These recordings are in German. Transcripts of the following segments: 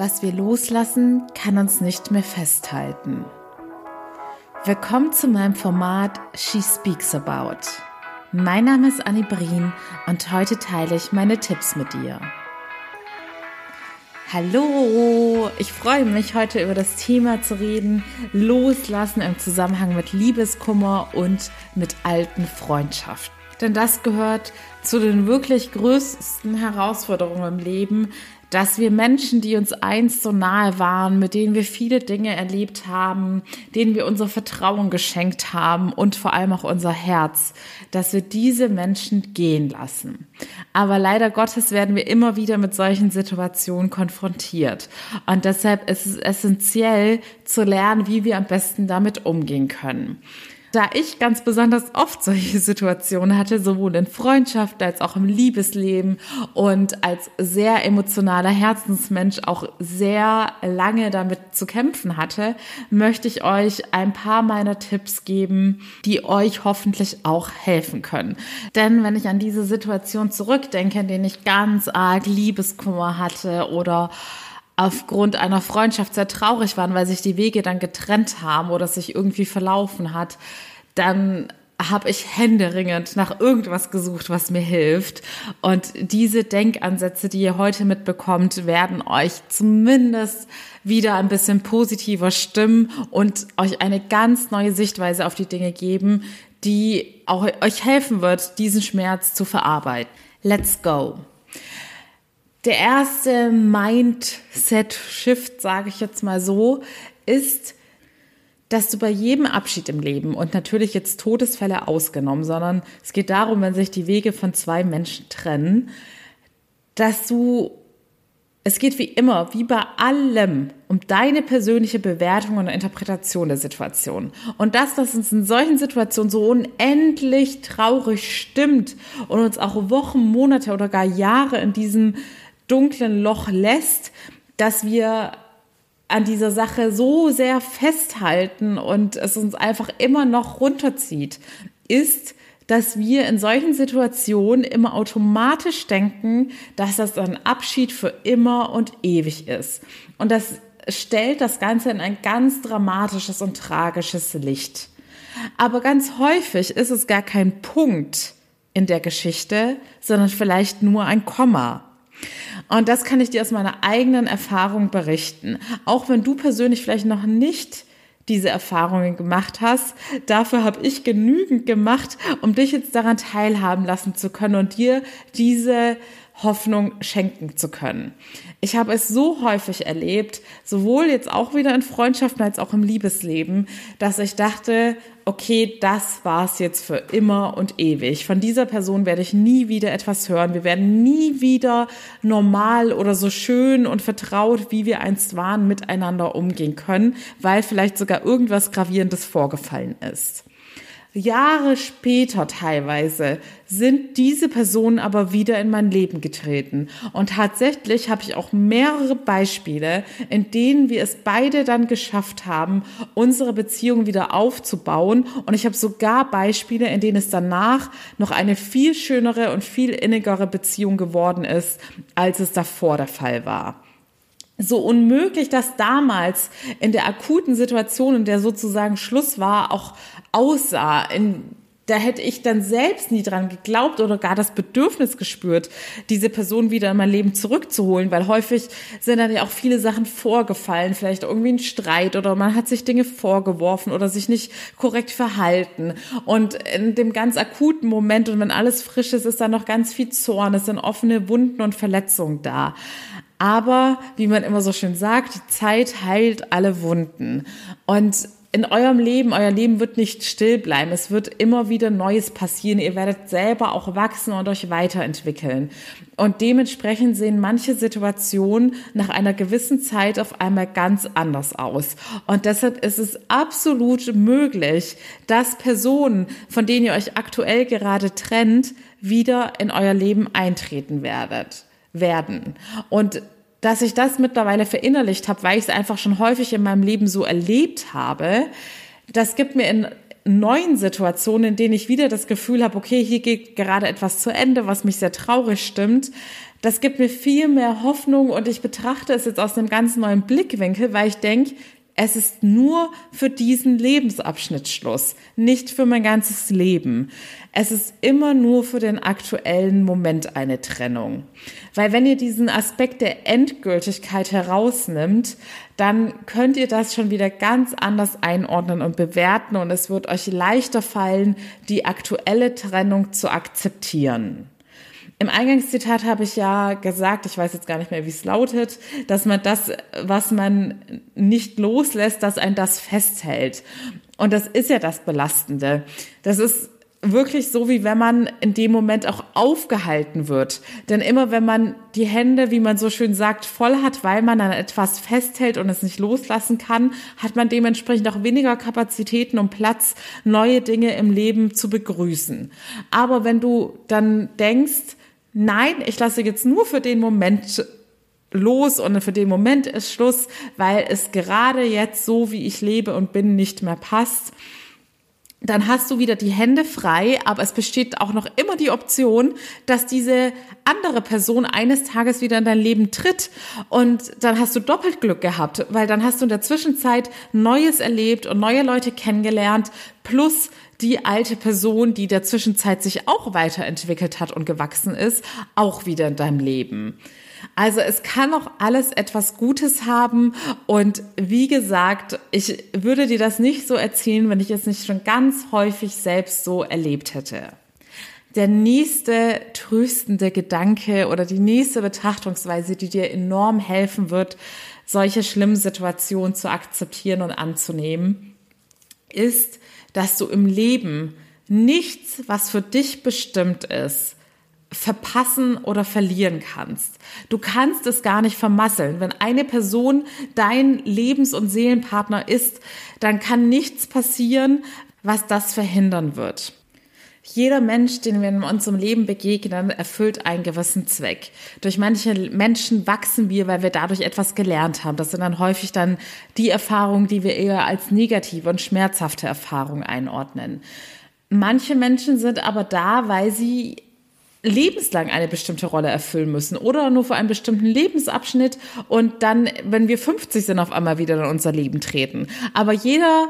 Was wir loslassen, kann uns nicht mehr festhalten. Willkommen zu meinem Format She Speaks About. Mein Name ist Annie Brien und heute teile ich meine Tipps mit dir. Hallo, ich freue mich heute über das Thema zu reden, loslassen im Zusammenhang mit Liebeskummer und mit alten Freundschaften. Denn das gehört zu den wirklich größten Herausforderungen im Leben, dass wir Menschen, die uns einst so nahe waren, mit denen wir viele Dinge erlebt haben, denen wir unser Vertrauen geschenkt haben und vor allem auch unser Herz, dass wir diese Menschen gehen lassen. Aber leider Gottes werden wir immer wieder mit solchen Situationen konfrontiert. Und deshalb ist es essentiell zu lernen, wie wir am besten damit umgehen können. Da ich ganz besonders oft solche Situationen hatte, sowohl in Freundschaft als auch im Liebesleben und als sehr emotionaler Herzensmensch auch sehr lange damit zu kämpfen hatte, möchte ich euch ein paar meiner Tipps geben, die euch hoffentlich auch helfen können. Denn wenn ich an diese Situation zurückdenke, in denen ich ganz arg Liebeskummer hatte oder aufgrund einer Freundschaft sehr traurig waren, weil sich die Wege dann getrennt haben oder sich irgendwie verlaufen hat, dann habe ich händeringend nach irgendwas gesucht, was mir hilft. Und diese Denkansätze, die ihr heute mitbekommt, werden euch zumindest wieder ein bisschen positiver stimmen und euch eine ganz neue Sichtweise auf die Dinge geben, die auch euch helfen wird, diesen Schmerz zu verarbeiten. Let's go. Der erste Mindset-Shift, sage ich jetzt mal so, ist, dass du bei jedem Abschied im Leben und natürlich jetzt Todesfälle ausgenommen, sondern es geht darum, wenn sich die Wege von zwei Menschen trennen, dass du, es geht wie immer, wie bei allem, um deine persönliche Bewertung und Interpretation der Situation. Und das, was uns in solchen Situationen so unendlich traurig stimmt und uns auch Wochen, Monate oder gar Jahre in diesem dunklen Loch lässt, dass wir an dieser Sache so sehr festhalten und es uns einfach immer noch runterzieht, ist, dass wir in solchen Situationen immer automatisch denken, dass das ein Abschied für immer und ewig ist. Und das stellt das Ganze in ein ganz dramatisches und tragisches Licht. Aber ganz häufig ist es gar kein Punkt in der Geschichte, sondern vielleicht nur ein Komma. Und das kann ich dir aus meiner eigenen Erfahrung berichten. Auch wenn du persönlich vielleicht noch nicht diese Erfahrungen gemacht hast. Dafür habe ich genügend gemacht, um dich jetzt daran teilhaben lassen zu können und dir diese Hoffnung schenken zu können. Ich habe es so häufig erlebt, sowohl jetzt auch wieder in Freundschaften als auch im Liebesleben, dass ich dachte, okay, das war's jetzt für immer und ewig. Von dieser Person werde ich nie wieder etwas hören. Wir werden nie wieder normal oder so schön und vertraut, wie wir einst waren, miteinander umgehen können, weil vielleicht sogar irgendwas Gravierendes vorgefallen ist. Jahre später teilweise sind diese Personen aber wieder in mein Leben getreten. Und tatsächlich habe ich auch mehrere Beispiele, in denen wir es beide dann geschafft haben, unsere Beziehung wieder aufzubauen. Und ich habe sogar Beispiele, in denen es danach noch eine viel schönere und viel innigere Beziehung geworden ist, als es davor der Fall war so unmöglich das damals in der akuten Situation, in der sozusagen Schluss war, auch aussah, in da hätte ich dann selbst nie dran geglaubt oder gar das Bedürfnis gespürt, diese Person wieder in mein Leben zurückzuholen, weil häufig sind dann ja auch viele Sachen vorgefallen, vielleicht irgendwie ein Streit oder man hat sich Dinge vorgeworfen oder sich nicht korrekt verhalten. Und in dem ganz akuten Moment und wenn alles frisch ist, ist da noch ganz viel Zorn, es sind offene Wunden und Verletzungen da. Aber wie man immer so schön sagt, Zeit heilt alle Wunden. Und in eurem Leben, euer Leben wird nicht still bleiben. Es wird immer wieder Neues passieren. Ihr werdet selber auch wachsen und euch weiterentwickeln. Und dementsprechend sehen manche Situationen nach einer gewissen Zeit auf einmal ganz anders aus. Und deshalb ist es absolut möglich, dass Personen, von denen ihr euch aktuell gerade trennt, wieder in euer Leben eintreten werdet werden. Und dass ich das mittlerweile verinnerlicht habe, weil ich es einfach schon häufig in meinem Leben so erlebt habe, das gibt mir in neuen Situationen, in denen ich wieder das Gefühl habe, okay, hier geht gerade etwas zu Ende, was mich sehr traurig stimmt, Das gibt mir viel mehr Hoffnung und ich betrachte es jetzt aus einem ganz neuen Blickwinkel, weil ich denke, es ist nur für diesen Lebensabschnitt Schluss, nicht für mein ganzes Leben. Es ist immer nur für den aktuellen Moment eine Trennung. Weil wenn ihr diesen Aspekt der Endgültigkeit herausnimmt, dann könnt ihr das schon wieder ganz anders einordnen und bewerten und es wird euch leichter fallen, die aktuelle Trennung zu akzeptieren. Im Eingangszitat habe ich ja gesagt, ich weiß jetzt gar nicht mehr, wie es lautet, dass man das, was man nicht loslässt, dass ein das festhält. Und das ist ja das Belastende. Das ist wirklich so, wie wenn man in dem Moment auch aufgehalten wird. Denn immer wenn man die Hände, wie man so schön sagt, voll hat, weil man an etwas festhält und es nicht loslassen kann, hat man dementsprechend auch weniger Kapazitäten und Platz, neue Dinge im Leben zu begrüßen. Aber wenn du dann denkst, nein, ich lasse jetzt nur für den Moment los und für den Moment ist Schluss, weil es gerade jetzt so, wie ich lebe und bin, nicht mehr passt. Dann hast du wieder die Hände frei, aber es besteht auch noch immer die Option, dass diese andere Person eines Tages wieder in dein Leben tritt. Und dann hast du doppelt Glück gehabt, weil dann hast du in der Zwischenzeit Neues erlebt und neue Leute kennengelernt, plus die alte Person, die der Zwischenzeit sich auch weiterentwickelt hat und gewachsen ist, auch wieder in deinem Leben. Also es kann auch alles etwas Gutes haben und wie gesagt, ich würde dir das nicht so erzählen, wenn ich es nicht schon ganz häufig selbst so erlebt hätte. Der nächste tröstende Gedanke oder die nächste Betrachtungsweise, die dir enorm helfen wird, solche schlimmen Situationen zu akzeptieren und anzunehmen, ist, dass du im Leben nichts, was für dich bestimmt ist, verpassen oder verlieren kannst. Du kannst es gar nicht vermasseln. Wenn eine Person dein Lebens- und Seelenpartner ist, dann kann nichts passieren, was das verhindern wird. Jeder Mensch, den wir in unserem Leben begegnen, erfüllt einen gewissen Zweck. Durch manche Menschen wachsen wir, weil wir dadurch etwas gelernt haben. Das sind dann häufig dann die Erfahrungen, die wir eher als negative und schmerzhafte Erfahrungen einordnen. Manche Menschen sind aber da, weil sie lebenslang eine bestimmte Rolle erfüllen müssen oder nur für einen bestimmten Lebensabschnitt und dann, wenn wir 50 sind, auf einmal wieder in unser Leben treten. Aber jeder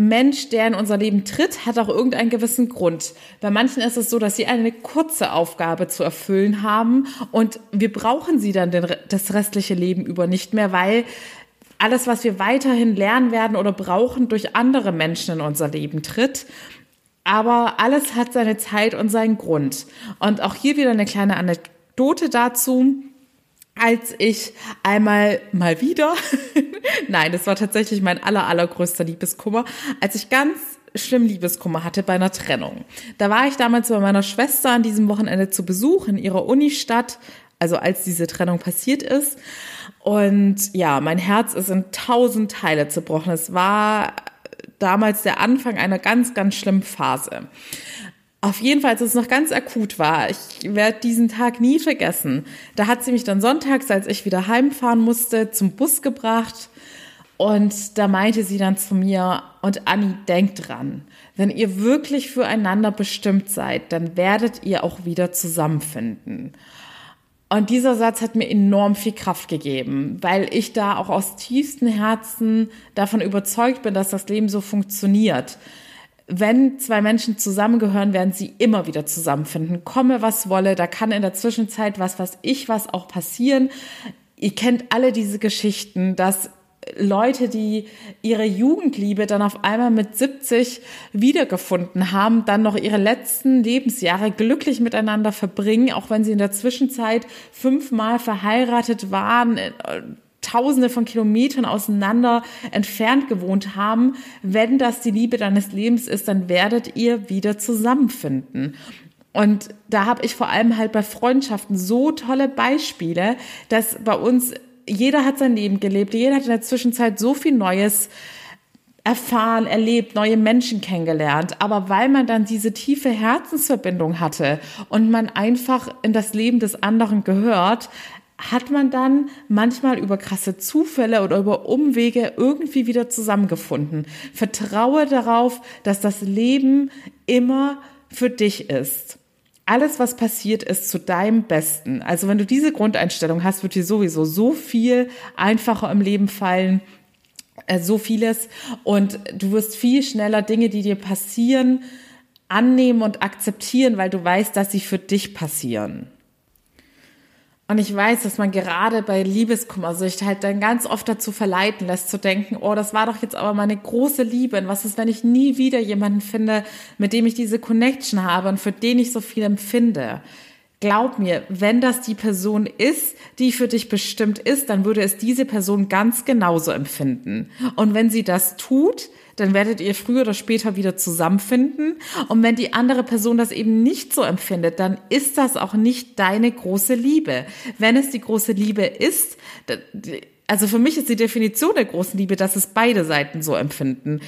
Mensch, der in unser Leben tritt, hat auch irgendeinen gewissen Grund. Bei manchen ist es so, dass sie eine kurze Aufgabe zu erfüllen haben und wir brauchen sie dann das restliche Leben über nicht mehr, weil alles, was wir weiterhin lernen werden oder brauchen, durch andere Menschen in unser Leben tritt. Aber alles hat seine Zeit und seinen Grund. Und auch hier wieder eine kleine Anekdote dazu als ich einmal mal wieder, nein, das war tatsächlich mein aller, allergrößter Liebeskummer, als ich ganz schlimm Liebeskummer hatte bei einer Trennung. Da war ich damals bei meiner Schwester an diesem Wochenende zu Besuch in ihrer Unistadt, also als diese Trennung passiert ist. Und ja, mein Herz ist in tausend Teile zerbrochen. Es war damals der Anfang einer ganz, ganz schlimmen Phase. Auf jeden Fall, als es noch ganz akut war, ich werde diesen Tag nie vergessen. Da hat sie mich dann sonntags, als ich wieder heimfahren musste, zum Bus gebracht. Und da meinte sie dann zu mir, und Anni, denkt dran, wenn ihr wirklich füreinander bestimmt seid, dann werdet ihr auch wieder zusammenfinden. Und dieser Satz hat mir enorm viel Kraft gegeben, weil ich da auch aus tiefstem Herzen davon überzeugt bin, dass das Leben so funktioniert wenn zwei Menschen zusammengehören, werden sie immer wieder zusammenfinden. Komme, was wolle, da kann in der Zwischenzeit was, was ich, was auch passieren. Ihr kennt alle diese Geschichten, dass Leute, die ihre Jugendliebe dann auf einmal mit 70 wiedergefunden haben, dann noch ihre letzten Lebensjahre glücklich miteinander verbringen, auch wenn sie in der Zwischenzeit fünfmal verheiratet waren, Tausende von Kilometern auseinander entfernt gewohnt haben, wenn das die Liebe deines Lebens ist, dann werdet ihr wieder zusammenfinden. Und da habe ich vor allem halt bei Freundschaften so tolle Beispiele, dass bei uns jeder hat sein Leben gelebt, jeder hat in der Zwischenzeit so viel Neues erfahren, erlebt, neue Menschen kennengelernt. Aber weil man dann diese tiefe Herzensverbindung hatte und man einfach in das Leben des anderen gehört, hat man dann manchmal über krasse Zufälle oder über Umwege irgendwie wieder zusammengefunden. Vertraue darauf, dass das Leben immer für dich ist. alles, was passiert, ist zu deinem Besten. Also wenn du diese Grundeinstellung hast, wird dir sowieso so viel einfacher im Leben fallen, äh, so vieles. Und du wirst viel schneller Dinge, die dir passieren, annehmen und akzeptieren, weil du weißt, dass sie für dich passieren. Und ich weiß, dass man gerade bei Liebeskummersucht halt dann ganz oft dazu verleiten lässt, zu denken, oh, das war doch jetzt aber meine große Liebe. Und was ist, wenn ich nie wieder jemanden finde, mit dem ich diese Connection habe und für den ich so viel empfinde? Glaub mir, wenn das die Person ist, die für dich bestimmt ist, dann würde es diese Person ganz genauso empfinden. Und wenn sie das tut, dann werdet ihr früher oder später wieder zusammenfinden. Und wenn die andere Person das eben nicht so empfindet, dann ist das auch nicht deine große Liebe. Wenn es die große Liebe ist, also für mich ist die Definition der großen Liebe, dass es beide Seiten so empfinden.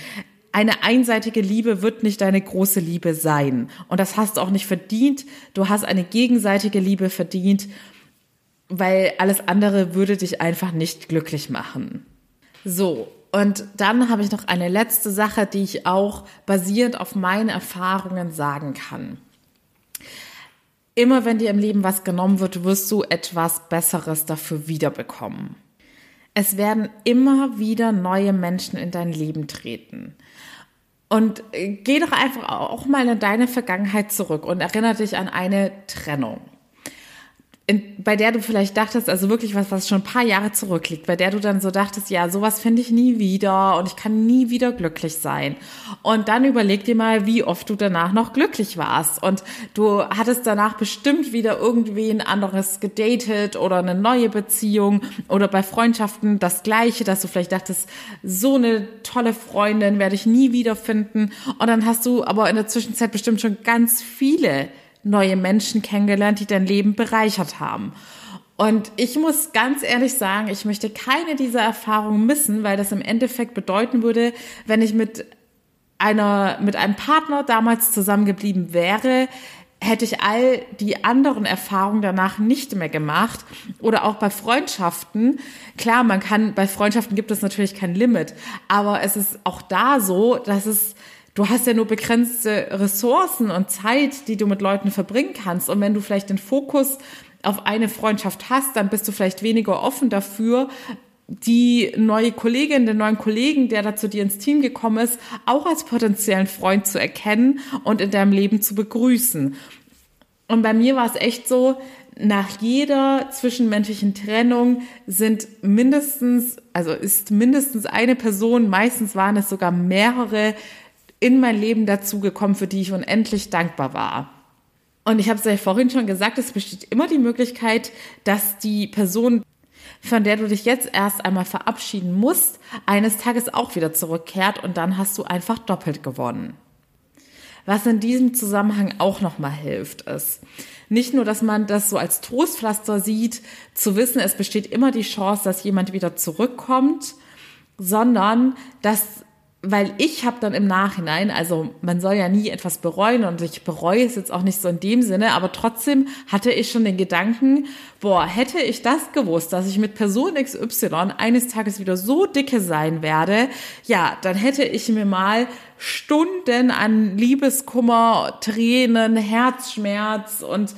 Eine einseitige Liebe wird nicht deine große Liebe sein. Und das hast du auch nicht verdient. Du hast eine gegenseitige Liebe verdient, weil alles andere würde dich einfach nicht glücklich machen. So, und dann habe ich noch eine letzte Sache, die ich auch basierend auf meinen Erfahrungen sagen kann. Immer wenn dir im Leben was genommen wird, wirst du etwas Besseres dafür wiederbekommen. Es werden immer wieder neue Menschen in dein Leben treten. Und äh, geh doch einfach auch mal in deine Vergangenheit zurück und erinnere dich an eine Trennung in, bei der du vielleicht dachtest, also wirklich was, was schon ein paar Jahre zurückliegt, bei der du dann so dachtest, ja, sowas finde ich nie wieder und ich kann nie wieder glücklich sein. Und dann überleg dir mal, wie oft du danach noch glücklich warst. Und du hattest danach bestimmt wieder irgendwen anderes gedatet oder eine neue Beziehung oder bei Freundschaften das Gleiche, dass du vielleicht dachtest, so eine tolle Freundin werde ich nie wiederfinden. Und dann hast du aber in der Zwischenzeit bestimmt schon ganz viele neue Menschen kennengelernt, die dein Leben bereichert haben. Und ich muss ganz ehrlich sagen, ich möchte keine dieser Erfahrungen missen, weil das im Endeffekt bedeuten würde, wenn ich mit einer, mit einem Partner damals zusammengeblieben wäre, hätte ich all die anderen Erfahrungen danach nicht mehr gemacht. Oder auch bei Freundschaften. Klar, man kann, bei Freundschaften gibt es natürlich kein Limit. Aber es ist auch da so, dass es du hast ja nur begrenzte Ressourcen und Zeit, die du mit Leuten verbringen kannst. Und wenn du vielleicht den Fokus auf eine Freundschaft hast, dann bist du vielleicht weniger offen dafür, die neue Kollegin, den neuen Kollegen, der da zu dir ins Team gekommen ist, auch als potenziellen Freund zu erkennen und in deinem Leben zu begrüßen. Und bei mir war es echt so, nach jeder zwischenmenschlichen Trennung sind mindestens, also ist mindestens eine Person, meistens waren es sogar mehrere, in mein Leben dazugekommen, für die ich unendlich dankbar war. Und ich habe es ja vorhin schon gesagt, es besteht immer die Möglichkeit, dass die Person, von der du dich jetzt erst einmal verabschieden musst, eines Tages auch wieder zurückkehrt und dann hast du einfach doppelt gewonnen. Was in diesem Zusammenhang auch nochmal hilft, ist nicht nur, dass man das so als Trostpflaster sieht, zu wissen, es besteht immer die Chance, dass jemand wieder zurückkommt, sondern dass weil ich habe dann im Nachhinein, also man soll ja nie etwas bereuen und ich bereue es jetzt auch nicht so in dem Sinne, aber trotzdem hatte ich schon den Gedanken, boah, hätte ich das gewusst, dass ich mit Person XY eines Tages wieder so dicke sein werde, ja, dann hätte ich mir mal Stunden an Liebeskummer, Tränen, Herzschmerz und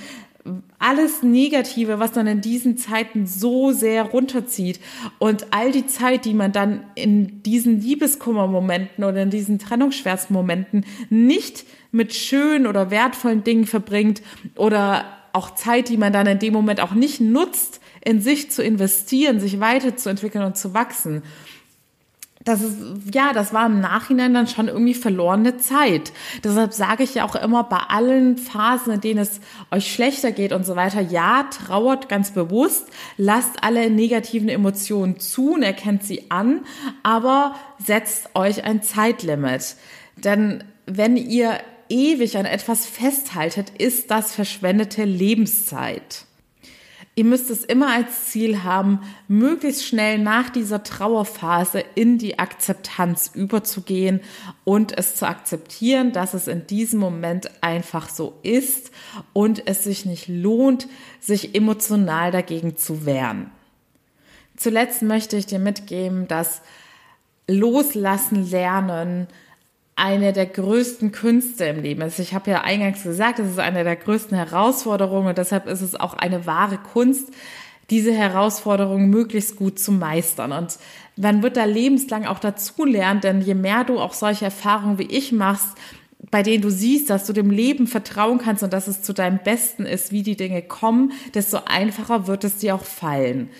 alles Negative, was dann in diesen Zeiten so sehr runterzieht und all die Zeit, die man dann in diesen Liebeskummermomenten oder in diesen Trennungsschmerzmomenten nicht mit schönen oder wertvollen Dingen verbringt oder auch Zeit, die man dann in dem Moment auch nicht nutzt, in sich zu investieren, sich weiterzuentwickeln und zu wachsen das ist, ja, das war im Nachhinein dann schon irgendwie verlorene Zeit. Deshalb sage ich ja auch immer bei allen Phasen, in denen es euch schlechter geht und so weiter, ja, trauert ganz bewusst, lasst alle negativen Emotionen zu und erkennt sie an, aber setzt euch ein Zeitlimit. Denn wenn ihr ewig an etwas festhaltet, ist das verschwendete Lebenszeit. Ihr müsst es immer als Ziel haben, möglichst schnell nach dieser Trauerphase in die Akzeptanz überzugehen und es zu akzeptieren, dass es in diesem Moment einfach so ist und es sich nicht lohnt, sich emotional dagegen zu wehren. Zuletzt möchte ich dir mitgeben, dass Loslassen lernen eine der größten Künste im Leben ist. Ich habe ja eingangs gesagt, es ist eine der größten Herausforderungen und deshalb ist es auch eine wahre Kunst, diese Herausforderungen möglichst gut zu meistern. Und man wird da lebenslang auch dazu lernen, denn je mehr du auch solche Erfahrungen wie ich machst, bei denen du siehst, dass du dem Leben vertrauen kannst und dass es zu deinem Besten ist, wie die Dinge kommen, desto einfacher wird es dir auch fallen.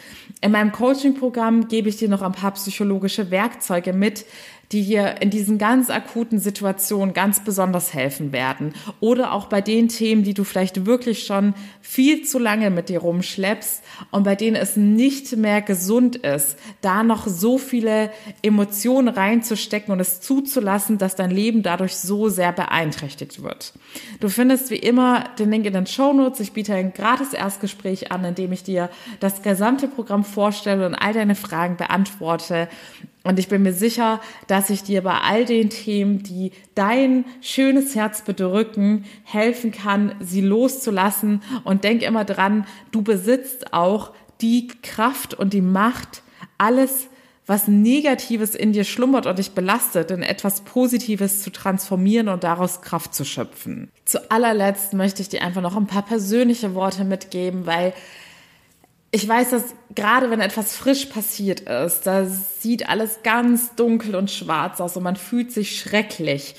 In meinem Coaching-Programm gebe ich dir noch ein paar psychologische Werkzeuge mit, die dir in diesen ganz akuten Situationen ganz besonders helfen werden. Oder auch bei den Themen, die du vielleicht wirklich schon viel zu lange mit dir rumschleppst und bei denen es nicht mehr gesund ist, da noch so viele Emotionen reinzustecken und es zuzulassen, dass dein Leben dadurch so sehr beeinträchtigt wird. Du findest wie immer den Link in den Show Notes. Ich biete ein gratis Erstgespräch an, in dem ich dir das gesamte Programm vorstelle und all deine Fragen beantworte. Und ich bin mir sicher, dass ich dir bei all den Themen, die dein schönes Herz bedrücken, helfen kann, sie loszulassen. Und denk immer dran, du besitzt auch die Kraft und die Macht, alles, was Negatives in dir schlummert und dich belastet, in etwas Positives zu transformieren und daraus Kraft zu schöpfen. Zu allerletzt möchte ich dir einfach noch ein paar persönliche Worte mitgeben, weil ich weiß, dass gerade wenn etwas frisch passiert ist, da sieht alles ganz dunkel und schwarz aus und man fühlt sich schrecklich.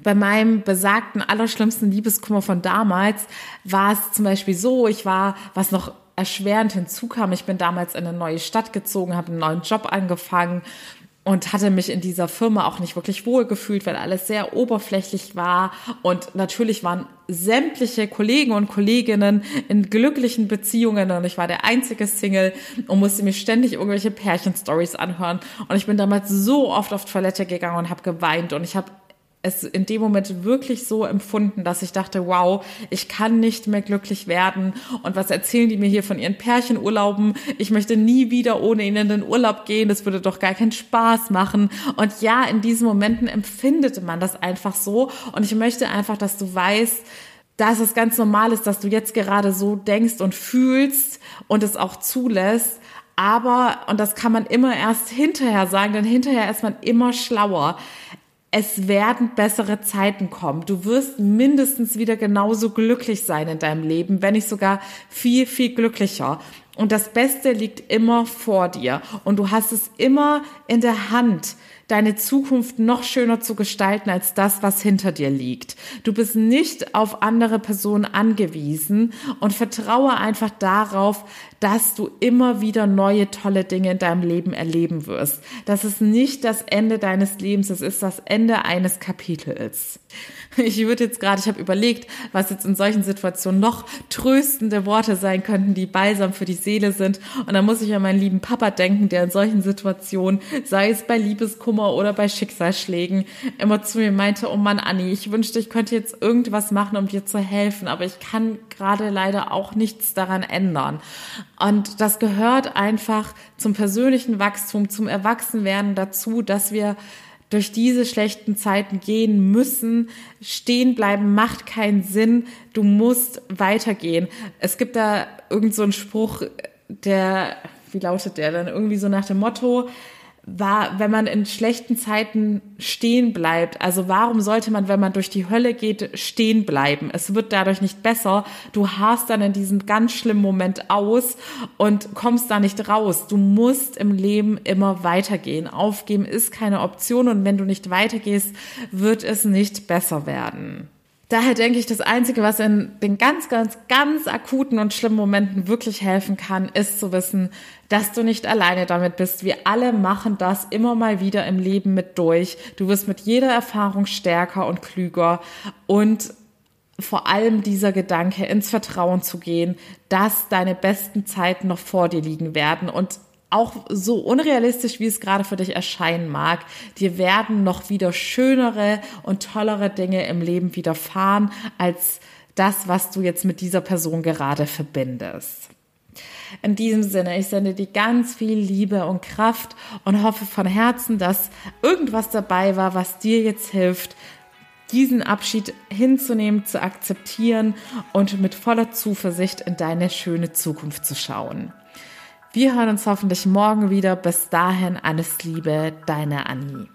Bei meinem besagten allerschlimmsten Liebeskummer von damals war es zum Beispiel so, ich war, was noch erschwerend hinzukam, ich bin damals in eine neue Stadt gezogen, habe einen neuen Job angefangen und hatte mich in dieser Firma auch nicht wirklich wohl gefühlt, weil alles sehr oberflächlich war. Und natürlich waren sämtliche Kollegen und Kolleginnen in glücklichen Beziehungen und ich war der einzige Single und musste mir ständig irgendwelche Pärchenstories anhören. Und ich bin damals so oft auf Toilette gegangen und habe geweint und ich habe es in dem Moment wirklich so empfunden, dass ich dachte, wow, ich kann nicht mehr glücklich werden. Und was erzählen die mir hier von ihren Pärchenurlauben? Ich möchte nie wieder ohne ihnen in den Urlaub gehen. Das würde doch gar keinen Spaß machen. Und ja, in diesen Momenten empfindet man das einfach so. Und ich möchte einfach, dass du weißt, dass es ganz normal ist, dass du jetzt gerade so denkst und fühlst und es auch zulässt. Aber, und das kann man immer erst hinterher sagen, denn hinterher ist man immer schlauer es werden bessere Zeiten kommen. Du wirst mindestens wieder genauso glücklich sein in deinem Leben, wenn nicht sogar viel, viel glücklicher. Und das Beste liegt immer vor dir. Und du hast es immer in der Hand, deine Zukunft noch schöner zu gestalten als das, was hinter dir liegt. Du bist nicht auf andere Personen angewiesen und vertraue einfach darauf, dass du immer wieder neue tolle Dinge in deinem Leben erleben wirst. Das ist nicht das Ende deines Lebens, es ist das Ende eines Kapitels. Ich würde jetzt gerade, ich habe überlegt, was jetzt in solchen Situationen noch tröstende Worte sein könnten, die balsam für die Seele sind. Und da muss ich an meinen lieben Papa denken, der in solchen Situationen, sei es bei Liebeskummer oder bei Schicksalsschlägen, immer zu mir meinte, oh Mann, Anni, ich wünschte, ich könnte jetzt irgendwas machen, um dir zu helfen, aber ich kann gerade leider auch nichts daran ändern. Und das gehört einfach zum persönlichen Wachstum, zum Erwachsenwerden dazu, dass wir durch diese schlechten Zeiten gehen müssen. Stehen bleiben macht keinen Sinn. Du musst weitergehen. Es gibt da irgend so einen Spruch, der, wie lautet der dann? Irgendwie so nach dem Motto, war, wenn man in schlechten Zeiten stehen bleibt. Also warum sollte man, wenn man durch die Hölle geht, stehen bleiben? Es wird dadurch nicht besser. Du hast dann in diesem ganz schlimmen Moment aus und kommst da nicht raus. Du musst im Leben immer weitergehen. Aufgeben ist keine Option und wenn du nicht weitergehst, wird es nicht besser werden. Daher denke ich, das Einzige, was in den ganz, ganz, ganz akuten und schlimmen Momenten wirklich helfen kann, ist zu wissen, dass du nicht alleine damit bist. Wir alle machen das immer mal wieder im Leben mit durch. Du wirst mit jeder Erfahrung stärker und klüger und vor allem dieser Gedanke, ins Vertrauen zu gehen, dass deine besten Zeiten noch vor dir liegen werden und auch so unrealistisch, wie es gerade für dich erscheinen mag, dir werden noch wieder schönere und tollere Dinge im Leben widerfahren als das, was du jetzt mit dieser Person gerade verbindest. In diesem Sinne, ich sende dir ganz viel Liebe und Kraft und hoffe von Herzen, dass irgendwas dabei war, was dir jetzt hilft, diesen Abschied hinzunehmen, zu akzeptieren und mit voller Zuversicht in deine schöne Zukunft zu schauen. Wir hören uns hoffentlich morgen wieder. Bis dahin alles Liebe, deine Annie.